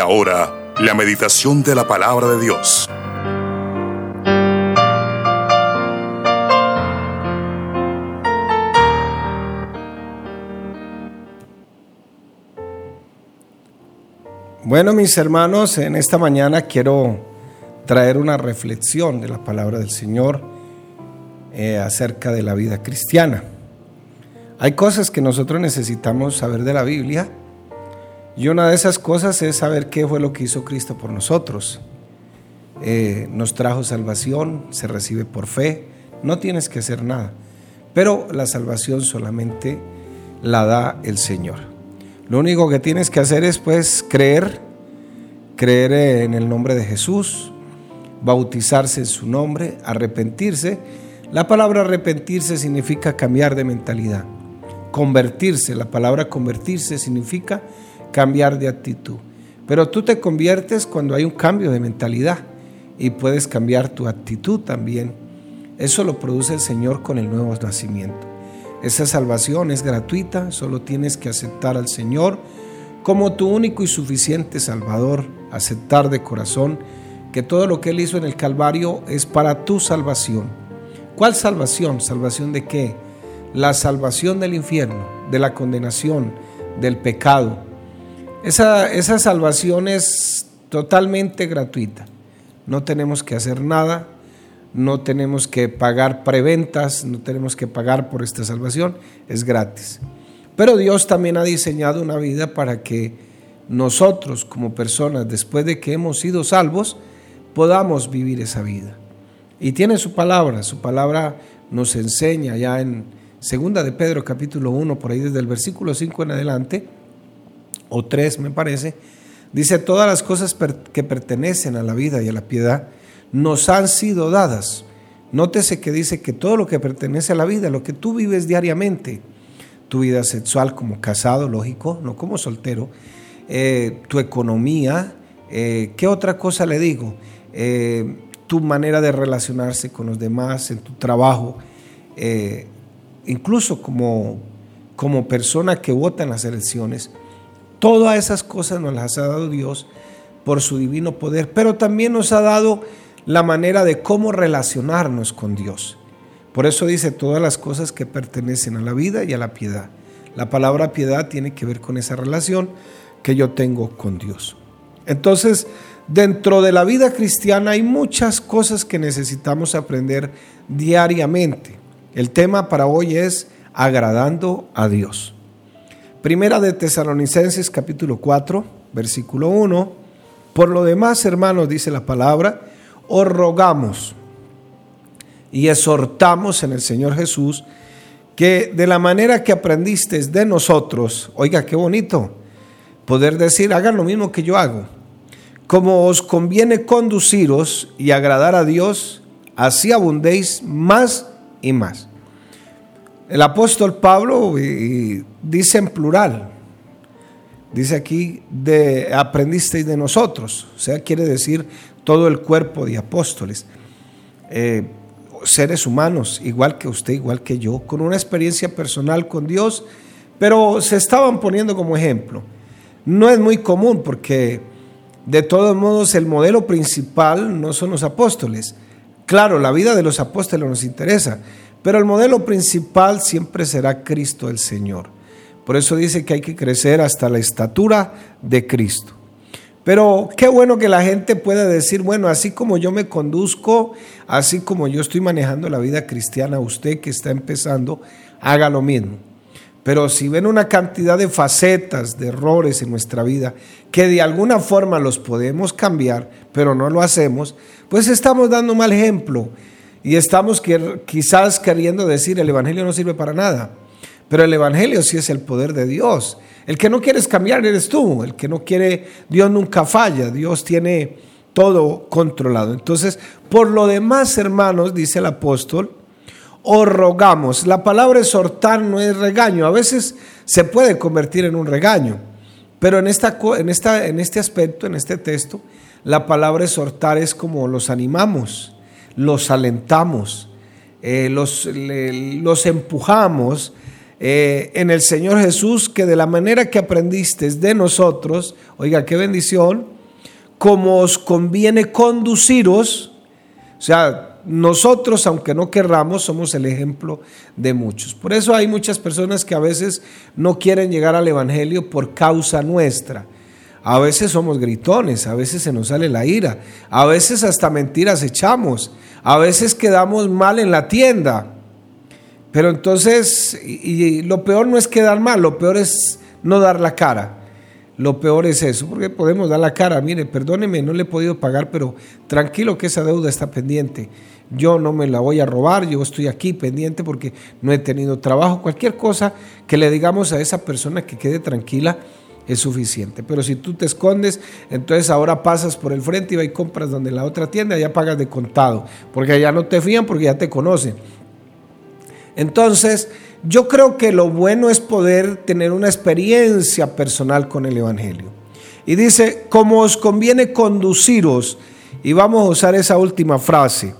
Ahora, la meditación de la palabra de Dios. Bueno, mis hermanos, en esta mañana quiero traer una reflexión de la palabra del Señor eh, acerca de la vida cristiana. Hay cosas que nosotros necesitamos saber de la Biblia y una de esas cosas es saber qué fue lo que hizo Cristo por nosotros. Eh, nos trajo salvación, se recibe por fe, no tienes que hacer nada, pero la salvación solamente la da el Señor. Lo único que tienes que hacer es pues creer, creer en el nombre de Jesús, bautizarse en su nombre, arrepentirse. La palabra arrepentirse significa cambiar de mentalidad. Convertirse, la palabra convertirse significa cambiar de actitud. Pero tú te conviertes cuando hay un cambio de mentalidad y puedes cambiar tu actitud también. Eso lo produce el Señor con el nuevo nacimiento. Esa salvación es gratuita, solo tienes que aceptar al Señor como tu único y suficiente Salvador, aceptar de corazón que todo lo que Él hizo en el Calvario es para tu salvación. ¿Cuál salvación? ¿Salvación de qué? La salvación del infierno, de la condenación, del pecado. Esa, esa salvación es totalmente gratuita. No tenemos que hacer nada, no tenemos que pagar preventas, no tenemos que pagar por esta salvación, es gratis. Pero Dios también ha diseñado una vida para que nosotros como personas, después de que hemos sido salvos, podamos vivir esa vida. Y tiene su palabra, su palabra nos enseña ya en segunda de Pedro capítulo 1, por ahí desde el versículo 5 en adelante, o 3 me parece, dice todas las cosas que pertenecen a la vida y a la piedad, nos han sido dadas. Nótese que dice que todo lo que pertenece a la vida, lo que tú vives diariamente, tu vida sexual como casado, lógico, no como soltero, eh, tu economía, eh, ¿qué otra cosa le digo? Eh, tu manera de relacionarse con los demás, en tu trabajo, incluso como, como persona que vota en las elecciones, todas esas cosas nos las ha dado Dios por su divino poder, pero también nos ha dado la manera de cómo relacionarnos con Dios. Por eso dice todas las cosas que pertenecen a la vida y a la piedad. La palabra piedad tiene que ver con esa relación que yo tengo con Dios. Entonces, dentro de la vida cristiana hay muchas cosas que necesitamos aprender diariamente. El tema para hoy es agradando a Dios. Primera de Tesalonicenses capítulo 4, versículo 1. Por lo demás, hermanos, dice la palabra, os rogamos y exhortamos en el Señor Jesús que de la manera que aprendisteis de nosotros, oiga, qué bonito, poder decir, hagan lo mismo que yo hago. Como os conviene conduciros y agradar a Dios, así abundéis más y más. El apóstol Pablo dice en plural, dice aquí, de aprendisteis de nosotros, o sea, quiere decir todo el cuerpo de apóstoles, eh, seres humanos, igual que usted, igual que yo, con una experiencia personal con Dios, pero se estaban poniendo como ejemplo. No es muy común porque de todos modos el modelo principal no son los apóstoles. Claro, la vida de los apóstoles nos interesa, pero el modelo principal siempre será Cristo el Señor. Por eso dice que hay que crecer hasta la estatura de Cristo. Pero qué bueno que la gente pueda decir, bueno, así como yo me conduzco, así como yo estoy manejando la vida cristiana, usted que está empezando, haga lo mismo. Pero si ven una cantidad de facetas, de errores en nuestra vida, que de alguna forma los podemos cambiar, pero no lo hacemos, pues estamos dando mal ejemplo y estamos quizás queriendo decir el Evangelio no sirve para nada. Pero el Evangelio sí es el poder de Dios. El que no quieres cambiar eres tú. El que no quiere, Dios nunca falla. Dios tiene todo controlado. Entonces, por lo demás, hermanos, dice el apóstol, os rogamos. La palabra exhortar no es regaño. A veces se puede convertir en un regaño. Pero en, esta, en, esta, en este aspecto, en este texto, la palabra exhortar es como los animamos, los alentamos, eh, los, los empujamos eh, en el Señor Jesús que de la manera que aprendiste de nosotros, oiga, qué bendición, como os conviene conduciros, o sea, nosotros, aunque no querramos, somos el ejemplo de muchos. Por eso hay muchas personas que a veces no quieren llegar al Evangelio por causa nuestra. A veces somos gritones, a veces se nos sale la ira, a veces hasta mentiras echamos, a veces quedamos mal en la tienda. Pero entonces, y, lo peor no es quedar mal, lo peor es no dar la cara. Lo peor es eso, porque podemos dar la cara, mire, perdóneme, no le he podido pagar, pero tranquilo que esa deuda está pendiente. Yo no me la voy a robar, yo estoy aquí pendiente porque no he tenido trabajo. Cualquier cosa que le digamos a esa persona que quede tranquila es suficiente. Pero si tú te escondes, entonces ahora pasas por el frente y vas y compras donde la otra tienda, ya pagas de contado, porque allá no te fían porque ya te conocen. Entonces, yo creo que lo bueno es poder tener una experiencia personal con el Evangelio. Y dice, como os conviene conduciros, y vamos a usar esa última frase,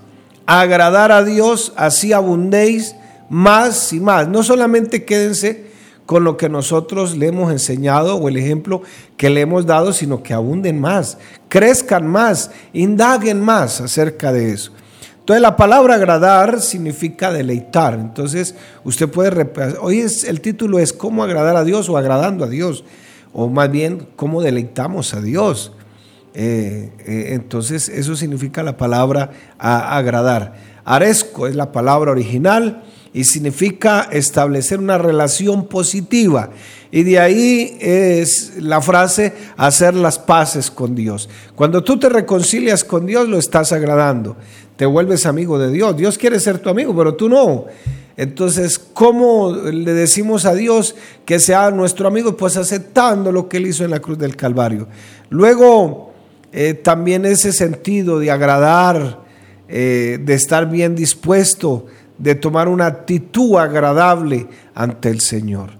agradar a Dios, así abundéis más y más. No solamente quédense con lo que nosotros le hemos enseñado o el ejemplo que le hemos dado, sino que abunden más, crezcan más, indaguen más acerca de eso. Entonces la palabra agradar significa deleitar. Entonces usted puede, hoy es, el título es cómo agradar a Dios o agradando a Dios, o más bien cómo deleitamos a Dios. Eh, eh, entonces eso significa la palabra agradar. Aresco es la palabra original y significa establecer una relación positiva. Y de ahí es la frase hacer las paces con Dios. Cuando tú te reconcilias con Dios, lo estás agradando te vuelves amigo de Dios. Dios quiere ser tu amigo, pero tú no. Entonces, ¿cómo le decimos a Dios que sea nuestro amigo? Pues aceptando lo que Él hizo en la cruz del Calvario. Luego, eh, también ese sentido de agradar, eh, de estar bien dispuesto, de tomar una actitud agradable ante el Señor.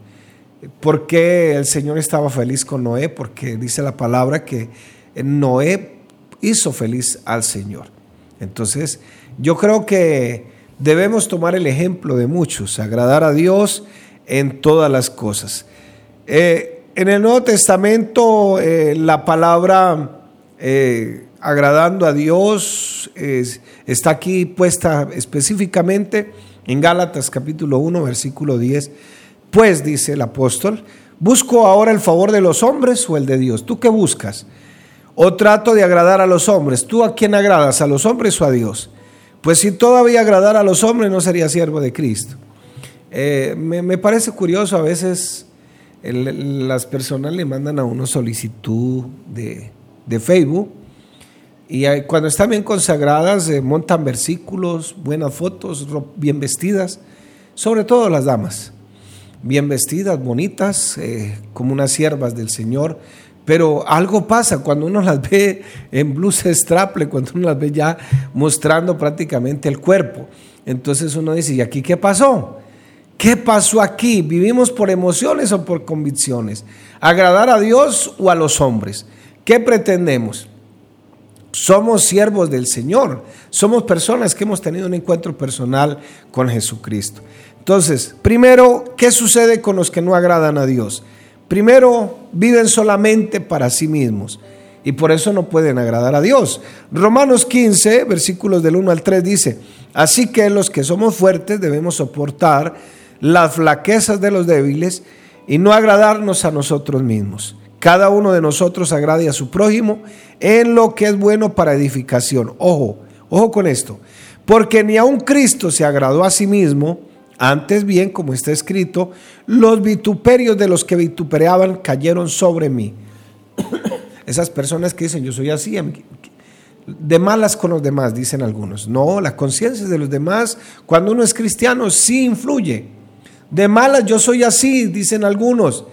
¿Por qué el Señor estaba feliz con Noé? Porque dice la palabra que Noé hizo feliz al Señor. Entonces, yo creo que debemos tomar el ejemplo de muchos, agradar a Dios en todas las cosas. Eh, en el Nuevo Testamento, eh, la palabra eh, agradando a Dios está aquí puesta específicamente en Gálatas capítulo 1, versículo 10. Pues, dice el apóstol, ¿busco ahora el favor de los hombres o el de Dios? ¿Tú qué buscas? ¿O trato de agradar a los hombres? ¿Tú a quién agradas? ¿A los hombres o a Dios? Pues si todavía agradar a los hombres no sería siervo de Cristo. Eh, me, parece curioso a veces las personas le mandan a uno solicitud de, Facebook y cuando están bien consagradas eh, montan versículos, buenas fotos, bien vestidas, sobre todo las damas, bien vestidas, bonitas, eh, como unas siervas del Señor, pero algo pasa cuando uno las ve en blusa straple, cuando uno las ve ya mostrando prácticamente el cuerpo. Entonces uno dice, ¿y aquí qué pasó? ¿Qué pasó aquí? ¿Vivimos por emociones o por convicciones? ¿Agradar a Dios o a los hombres? ¿Qué pretendemos? Somos siervos del Señor. Somos personas que hemos tenido un encuentro personal con Jesucristo. Entonces, primero, ¿qué sucede con los que no agradan a Dios? Primero, viven solamente para sí mismos y por eso no pueden agradar a Dios. Romanos 15, versículos del 1 al 3 dice, así que los que somos fuertes debemos soportar las flaquezas de los débiles y no agradarnos a nosotros mismos. Cada uno de nosotros agrade a su prójimo en lo que es bueno para edificación. Ojo, ojo con esto, porque ni aun Cristo se agradó a sí mismo, antes bien, como está escrito, los vituperios de los que vitupereaban cayeron sobre mí. Esas personas que dicen, yo soy así, de malas con los demás, dicen algunos. No, la conciencia de los demás, cuando uno es cristiano, sí influye. De malas yo soy así, dicen algunos.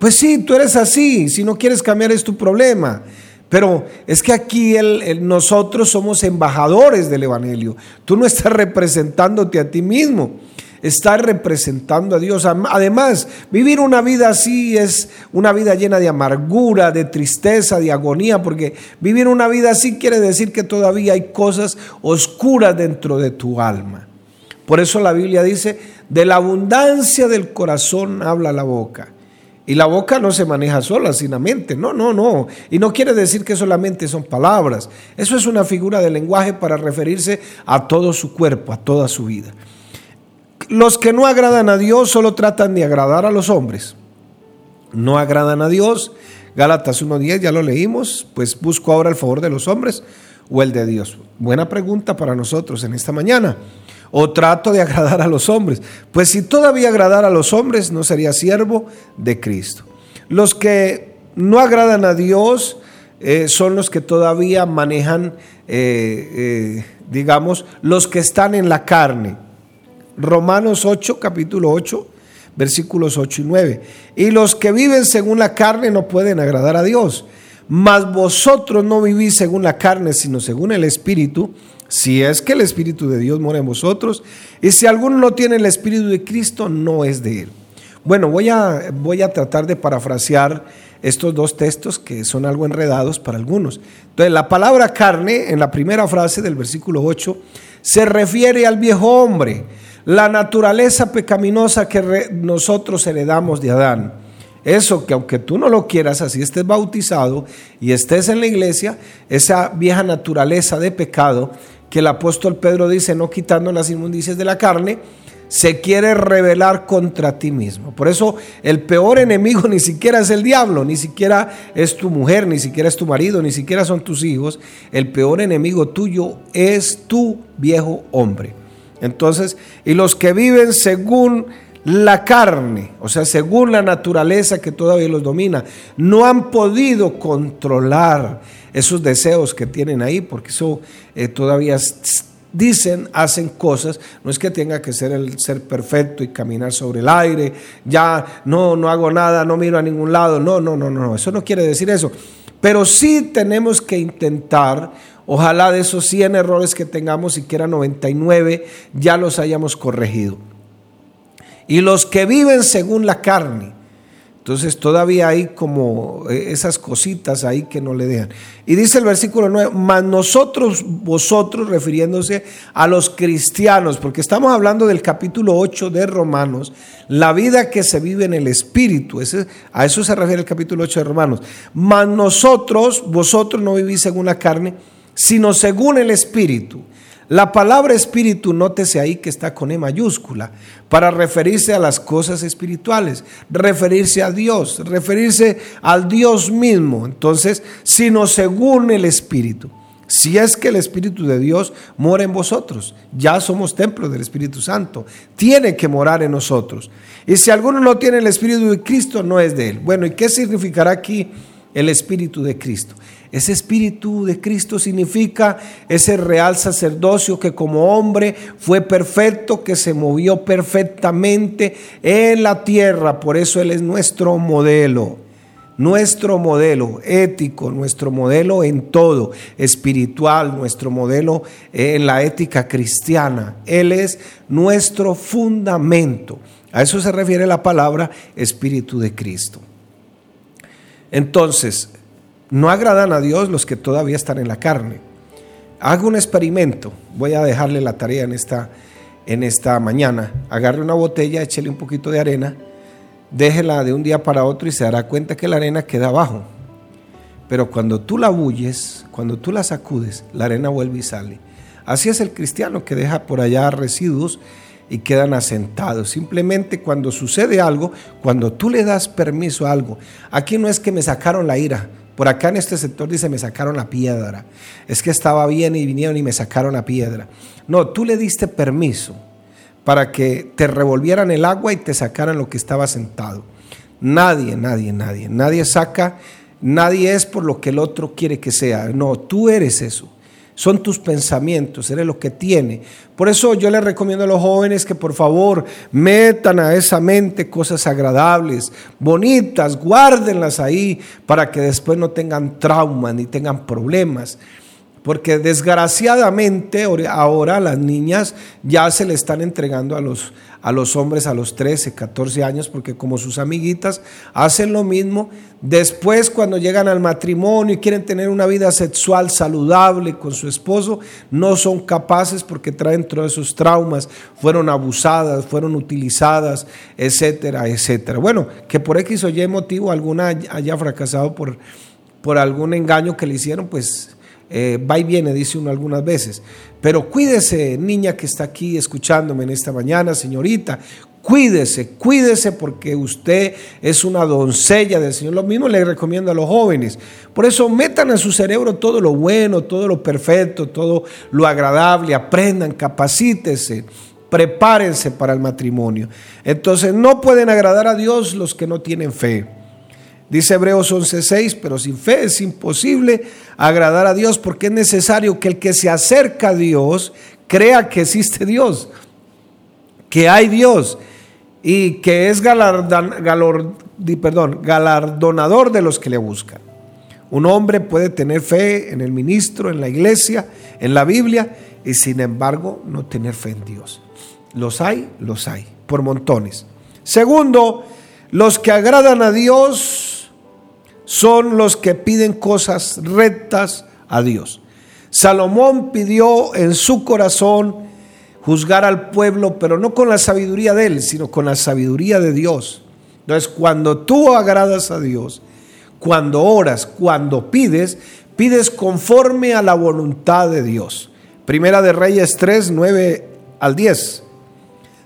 Pues sí, tú eres así, si no quieres cambiar es tu problema. Pero es que aquí nosotros somos embajadores del Evangelio. Tú no estás representándote a ti mismo estar representando a Dios. Además, vivir una vida así es una vida llena de amargura, de tristeza, de agonía, porque vivir una vida así quiere decir que todavía hay cosas oscuras dentro de tu alma. Por eso la Biblia dice, de la abundancia del corazón habla la boca. Y la boca no se maneja sola, sin la mente. No, no, no. Y no quiere decir que solamente son palabras. Eso es una figura de lenguaje para referirse a todo su cuerpo, a toda su vida. Los que no agradan a Dios solo tratan de agradar a los hombres. No agradan a Dios. Gálatas 1.10, ya lo leímos. Pues busco ahora el favor de los hombres o el de Dios. Buena pregunta para nosotros en esta mañana o trato de agradar a los hombres. Pues si todavía agradar a los hombres, no sería siervo de Cristo. Los que no agradan a Dios eh, son los que todavía manejan, eh, eh, digamos, los que están en la carne. Romanos 8, capítulo 8, versículos 8 y 9. Y los que viven según la carne no pueden agradar a Dios. Mas vosotros no vivís según la carne, sino según el Espíritu si es que el Espíritu de Dios mora en vosotros, y si alguno no tiene el Espíritu de Cristo, no es de él. Bueno, voy a, voy a tratar de parafrasear estos dos textos que son algo enredados para algunos. Entonces, la palabra carne, en la primera frase del versículo 8, se refiere al viejo hombre, la naturaleza pecaminosa que nosotros heredamos de Adán. Eso que aunque tú no lo quieras, así estés bautizado y estés en la iglesia, esa vieja naturaleza de pecado que el apóstol Pedro dice, no quitando las inmundicias de la carne, se quiere rebelar contra ti mismo. Por eso el peor enemigo ni siquiera es el diablo, ni siquiera es tu mujer, ni siquiera es tu marido, ni siquiera son tus hijos. El peor enemigo tuyo es tu viejo hombre. Entonces, y los que viven según la carne, o sea, según la naturaleza que todavía los domina, no han podido controlar esos deseos que tienen ahí, porque eso eh, todavía dicen, hacen cosas, no es que tenga que ser el ser perfecto y caminar sobre el aire, ya no, no hago nada, no miro a ningún lado, no, no, no, no, eso no quiere decir eso, pero sí tenemos que intentar, ojalá de esos 100 errores que tengamos, siquiera 99, ya los hayamos corregido y los que viven según la carne. Entonces todavía hay como eh, esas cositas ahí que no le dejan. Y dice el versículo 9, mas nosotros, vosotros, refiriéndose a los cristianos, porque estamos hablando del capítulo 8 de Romanos, la vida que se vive en el Espíritu, a eso se refiere el capítulo 8 de Romanos. Mas nosotros, vosotros no vivís según la carne, sino según el Espíritu. La palabra espíritu, nótese ahí que está con E mayúscula, para referirse a las cosas espirituales, referirse a Dios, referirse al Dios mismo. Entonces, sino según el espíritu. Si es que el Espíritu de Dios mora en vosotros, ya somos templo del Espíritu Santo, tiene que morar en nosotros. Y si alguno no tiene el Espíritu de Cristo, no es de él. Bueno, ¿y qué significará aquí el Espíritu de Cristo? Ese espíritu de Cristo significa ese real sacerdocio que como hombre fue perfecto, que se movió perfectamente en la tierra. Por eso Él es nuestro modelo, nuestro modelo ético, nuestro modelo en todo, espiritual, nuestro modelo en la ética cristiana. Él es nuestro fundamento. A eso se refiere la palabra Espíritu de Cristo. Entonces, no agradan a Dios los que todavía están en la carne. Haga un experimento. Voy a dejarle la tarea en esta, en esta mañana. Agarre una botella, échele un poquito de arena, déjela de un día para otro y se dará cuenta que la arena queda abajo. Pero cuando tú la bulles, cuando tú la sacudes, la arena vuelve y sale. Así es el cristiano que deja por allá residuos y quedan asentados. Simplemente cuando sucede algo, cuando tú le das permiso a algo, aquí no es que me sacaron la ira, por acá en este sector dice, me sacaron la piedra. Es que estaba bien y vinieron y me sacaron la piedra. No, tú le diste permiso para que te revolvieran el agua y te sacaran lo que estaba sentado. Nadie, nadie, nadie. Nadie saca, nadie es por lo que el otro quiere que sea. No, tú eres eso son tus pensamientos, eres lo que tiene. Por eso yo les recomiendo a los jóvenes que por favor metan a esa mente cosas agradables, bonitas, guárdenlas ahí para que después no tengan trauma ni tengan problemas. Porque desgraciadamente ahora las niñas ya se le están entregando a los, a los hombres a los 13, 14 años, porque como sus amiguitas hacen lo mismo, después cuando llegan al matrimonio y quieren tener una vida sexual saludable con su esposo, no son capaces porque traen todos esos traumas, fueron abusadas, fueron utilizadas, etcétera, etcétera. Bueno, que por X o Y motivo alguna haya fracasado por, por algún engaño que le hicieron, pues eh, va y viene, dice uno algunas veces. Pero cuídese, niña que está aquí escuchándome en esta mañana, señorita, cuídese, cuídese porque usted es una doncella del Señor. Lo mismo le recomiendo a los jóvenes. Por eso metan a su cerebro todo lo bueno, todo lo perfecto, todo lo agradable, aprendan, capacítese. Prepárense para el matrimonio. Entonces no pueden agradar a Dios los que no tienen fe. Dice Hebreos 11:6, pero sin fe es imposible agradar a Dios porque es necesario que el que se acerca a Dios crea que existe Dios, que hay Dios y que es galardonador de los que le buscan. Un hombre puede tener fe en el ministro, en la iglesia, en la Biblia y sin embargo no tener fe en Dios. Los hay, los hay, por montones. Segundo, los que agradan a Dios son los que piden cosas rectas a Dios. Salomón pidió en su corazón juzgar al pueblo, pero no con la sabiduría de él, sino con la sabiduría de Dios. Entonces, cuando tú agradas a Dios, cuando oras, cuando pides, pides conforme a la voluntad de Dios. Primera de Reyes 3, 9 al 10.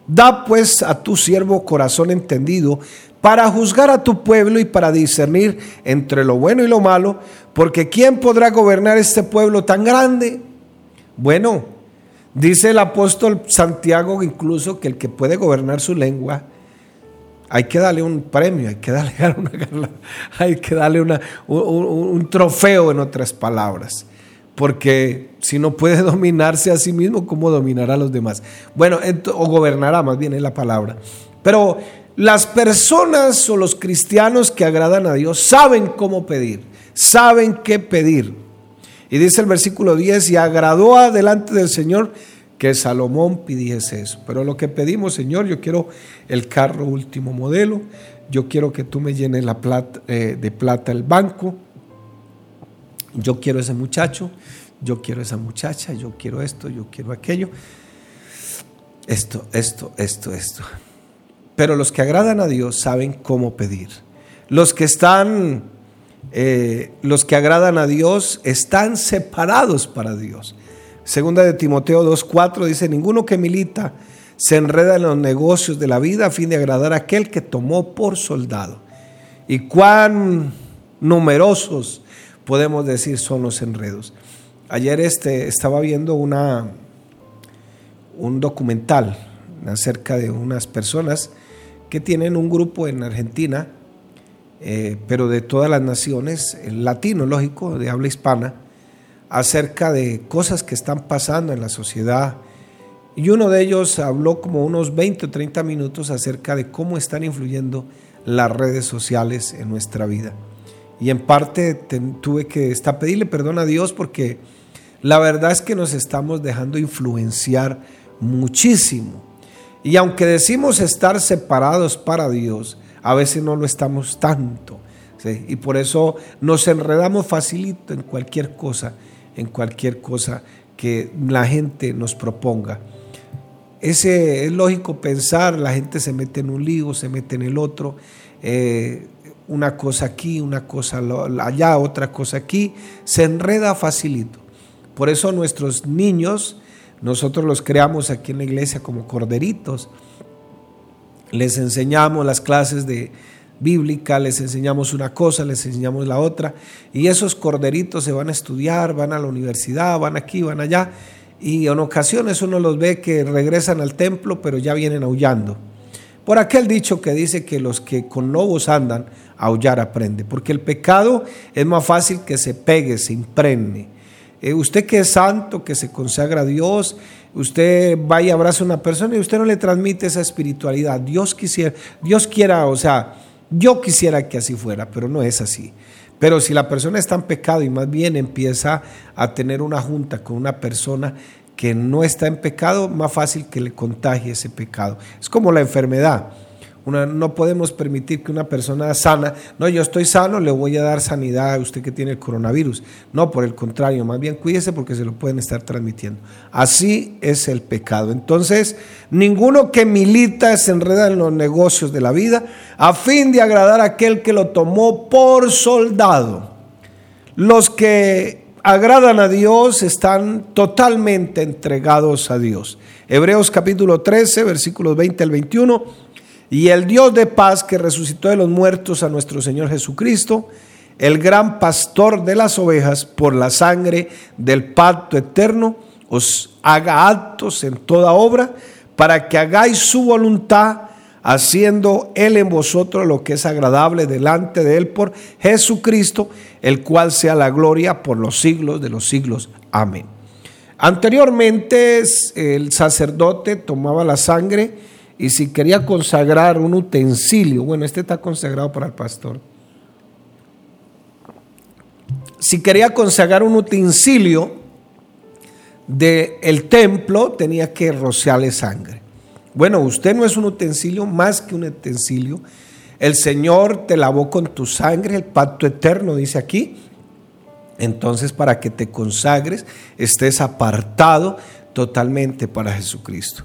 Da pues a tu siervo corazón entendido para juzgar a tu pueblo y para discernir entre lo bueno y lo malo, porque ¿quién podrá gobernar este pueblo tan grande? Bueno, dice el apóstol Santiago incluso que el que puede gobernar su lengua, hay que darle un premio, hay que darle, una, hay que darle una, un, trofeo en otras palabras. Porque si no puede dominarse a sí mismo, ¿cómo dominará a los demás? Bueno, o gobernará más bien es la palabra. Pero las personas o los cristianos que agradan a Dios saben cómo pedir, saben qué pedir. Y dice el versículo 10, y agradó adelante del Señor que Salomón pidiese eso. Pero lo que pedimos, Señor, yo quiero el carro último modelo, yo quiero que tú me llenes la plata, eh, de plata el banco, yo quiero ese muchacho, yo quiero esa muchacha, yo quiero esto, yo quiero aquello. Esto, esto, esto, esto. Pero los que agradan a Dios saben cómo pedir. Los que están, eh, los que agradan a Dios están separados para Dios. Segunda de Timoteo 2.4 dice, ninguno que milita se enreda en los negocios de la vida a fin de agradar a aquel que tomó por soldado. Y cuán numerosos podemos decir son los enredos. Ayer este, estaba viendo una, un documental acerca de unas personas que tienen un grupo en Argentina, eh, pero de todas las naciones, el latino, lógico, de habla hispana, acerca de cosas que están pasando en la sociedad. Y uno de ellos habló como unos 20 o 30 minutos acerca de cómo están influyendo las redes sociales en nuestra vida. Y en parte tuve que estar pedirle perdón a Dios porque la verdad es que nos estamos dejando influenciar muchísimo y aunque decimos estar separados para Dios, a veces no lo estamos tanto. Y por eso nos enredamos facilito en cualquier cosa, en cualquier cosa que la gente nos proponga. Ese es lógico pensar, la gente se mete en un lío, se mete en el otro, eh, una cosa aquí, una cosa allá, otra cosa aquí, se enreda facilito. Por eso nuestros niños nosotros los creamos aquí en la iglesia como corderitos. Les enseñamos las clases de bíblica, les enseñamos una cosa, les enseñamos la otra. Y esos corderitos se van a estudiar, van a la universidad, van aquí, van allá. Y en ocasiones uno los ve que regresan al templo, pero ya vienen aullando. Por aquel dicho que dice que los que con lobos andan, aullar aprende. Porque el pecado es más fácil que se pegue, se impregne. Eh, usted que es santo, que se consagra a Dios, usted va y abraza a una persona y usted no le transmite esa espiritualidad. Dios quisiera, Dios quiera, o sea, yo quisiera que así fuera, pero no es así. Pero si la persona está en pecado y más bien empieza a tener una junta con una persona que no está en pecado, más fácil que le contagie ese pecado. Es como la enfermedad no podemos permitir que una persona sana, no, yo estoy sano, le voy a dar sanidad a usted que tiene el coronavirus. No, por el contrario, más bien cuídese porque se lo pueden estar transmitiendo. Así es el pecado. Entonces, ninguno que milita se enreda en los negocios de la vida a fin de agradar a aquel que lo tomó por soldado. Los que agradan a Dios están totalmente entregados a Dios. Hebreos capítulo 13, versículos 20 al 21 y el Dios de paz que resucitó de los muertos a nuestro Señor Jesucristo, el gran pastor de las ovejas, por la sangre del pacto eterno, os haga actos en toda obra para que hagáis su voluntad, haciendo Él en vosotros lo que es agradable delante de Él por Jesucristo, el cual sea la gloria por los siglos de los siglos. Amén. Anteriormente el sacerdote tomaba la sangre, y si quería consagrar un utensilio, bueno, este está consagrado para el pastor. Si quería consagrar un utensilio del templo, tenía que rociarle sangre. Bueno, usted no es un utensilio más que un utensilio. El Señor te lavó con tu sangre, el pacto eterno, dice aquí. Entonces, para que te consagres, estés apartado totalmente para Jesucristo.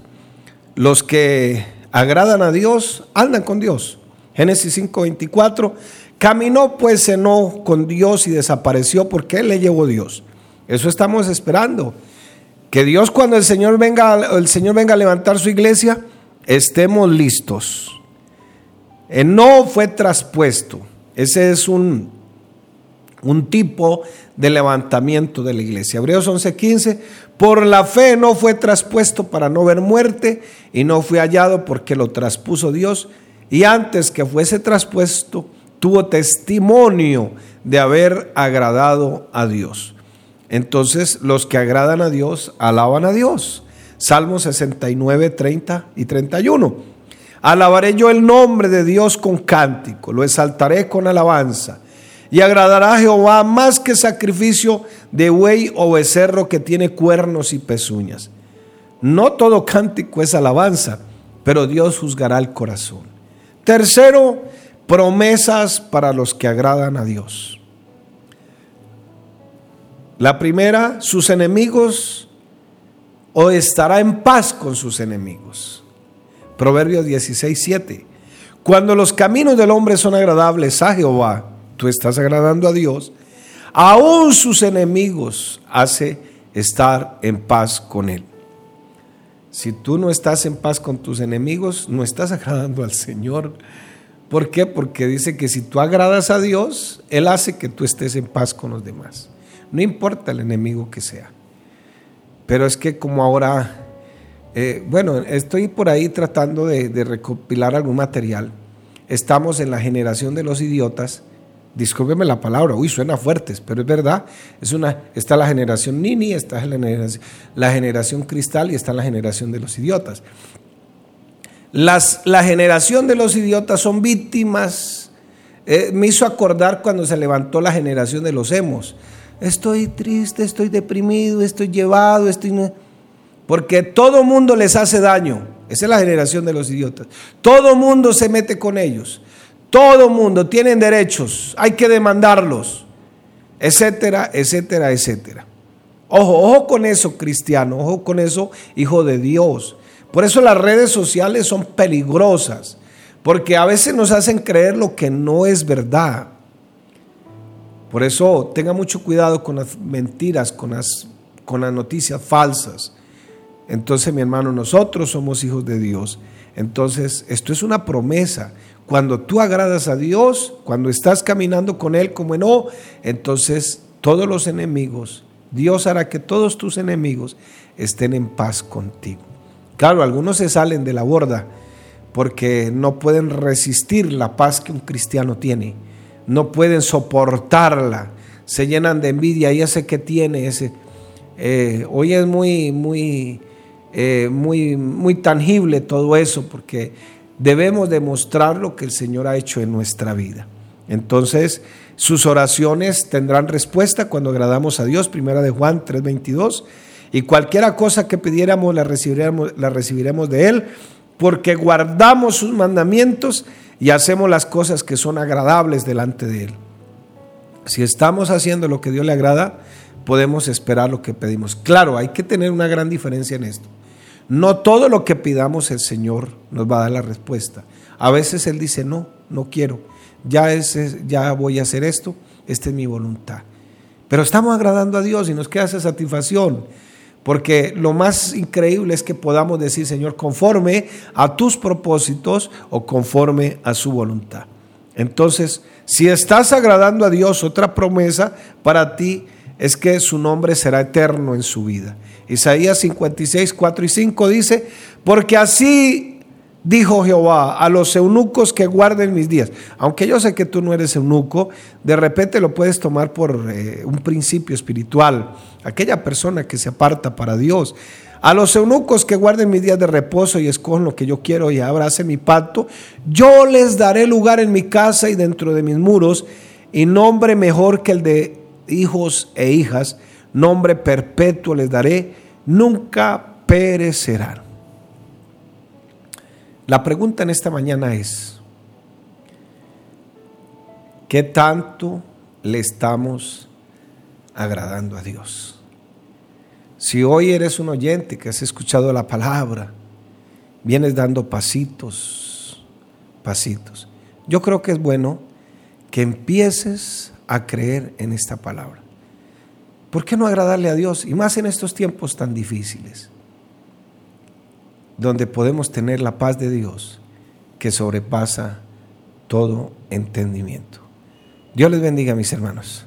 Los que agradan a Dios andan con Dios. Génesis 5:24. Caminó pues no con Dios y desapareció porque Él le llevó Dios. Eso estamos esperando. Que Dios cuando el Señor venga, el Señor venga a levantar su iglesia, estemos listos. no fue traspuesto. Ese es un, un tipo de levantamiento de la iglesia. Hebreos 11:15, por la fe no fue traspuesto para no ver muerte y no fue hallado porque lo traspuso Dios y antes que fuese traspuesto tuvo testimonio de haber agradado a Dios. Entonces los que agradan a Dios alaban a Dios. Salmos 69, 30 y 31. Alabaré yo el nombre de Dios con cántico, lo exaltaré con alabanza y agradará a Jehová más que sacrificio de buey o becerro que tiene cuernos y pezuñas. No todo cántico es alabanza, pero Dios juzgará el corazón. Tercero, promesas para los que agradan a Dios. La primera, sus enemigos o estará en paz con sus enemigos. Proverbios 16, 7. Cuando los caminos del hombre son agradables a Jehová, tú estás agradando a Dios, aún sus enemigos hace estar en paz con Él. Si tú no estás en paz con tus enemigos, no estás agradando al Señor. ¿Por qué? Porque dice que si tú agradas a Dios, Él hace que tú estés en paz con los demás. No importa el enemigo que sea. Pero es que como ahora, eh, bueno, estoy por ahí tratando de, recopilar algún material. Estamos en la generación de los idiotas discúlpeme la palabra, uy, suena fuertes, pero es verdad, es una, está la generación Nini, está la generación, la generación Cristal y está la generación de los idiotas. Las, la generación de los idiotas son víctimas, eh, me hizo acordar cuando se levantó la generación de los hemos. Estoy triste, estoy deprimido, estoy llevado, estoy... Porque todo mundo les hace daño. Esa es la generación de los idiotas. Todo mundo se mete con ellos. Todo mundo tienen derechos, hay que demandarlos, etcétera, etcétera, etcétera. Ojo, ojo con eso, cristiano, ojo con eso, hijo de Dios. Por eso las redes sociales son peligrosas, porque a veces nos hacen creer lo que no es verdad. Por eso tenga mucho cuidado con las mentiras, con las, con las noticias falsas. Entonces, mi hermano, nosotros somos hijos de Dios. Entonces, esto es una promesa. Cuando tú agradas a Dios, cuando estás caminando con Él como en entonces todos los enemigos, Dios hará que todos tus enemigos estén en paz contigo. Claro, algunos se salen de la borda porque no pueden resistir la paz que un cristiano tiene, no pueden soportarla, se llenan de envidia y ese que tiene, ese, eh, hoy es muy, muy, eh, muy, muy tangible todo eso porque debemos demostrar lo que el Señor ha hecho en nuestra vida. Entonces, sus oraciones tendrán respuesta cuando agradamos a Dios, primera de Juan 3:22, Y cualquiera cosa que pidiéramos la la recibiremos de Él, porque guardamos sus mandamientos y hacemos las cosas que son agradables delante de Él. Si estamos haciendo lo que Dios le agrada, podemos esperar lo que pedimos. Claro, hay que tener una gran diferencia en esto. No todo lo que pidamos el Señor nos va a dar la respuesta. A veces Él dice, no, no quiero, ya, es, ya voy a hacer esto, esta es mi voluntad. Pero estamos agradando a Dios y nos queda esa satisfacción. Porque lo más increíble es que podamos decir, Señor, conforme a tus propósitos o conforme a su voluntad. Entonces, si estás agradando a Dios, otra promesa para ti es que su nombre será eterno en su vida. Isaías 56, 4 y 5 dice, porque así dijo Jehová a los eunucos que guarden mis días. Aunque yo sé que tú no eres eunuco, de repente lo puedes tomar por eh, un principio espiritual. Aquella persona que se aparta para Dios. A los eunucos que guarden mis días de reposo y escogen lo que yo quiero y abracen mi pacto, yo les daré lugar en mi casa y dentro de mis muros, y nombre mejor que el de hijos e hijas, nombre perpetuo les daré, nunca perecerán. La pregunta en esta mañana es, ¿qué tanto le estamos agradando a Dios? Si hoy eres un oyente que has escuchado la palabra, vienes dando pasitos, pasitos. Yo creo que es bueno que empieces a creer en esta palabra. ¿Por qué no agradarle a Dios? Y más en estos tiempos tan difíciles, donde podemos tener la paz de Dios que sobrepasa todo entendimiento. Dios les bendiga, mis hermanos.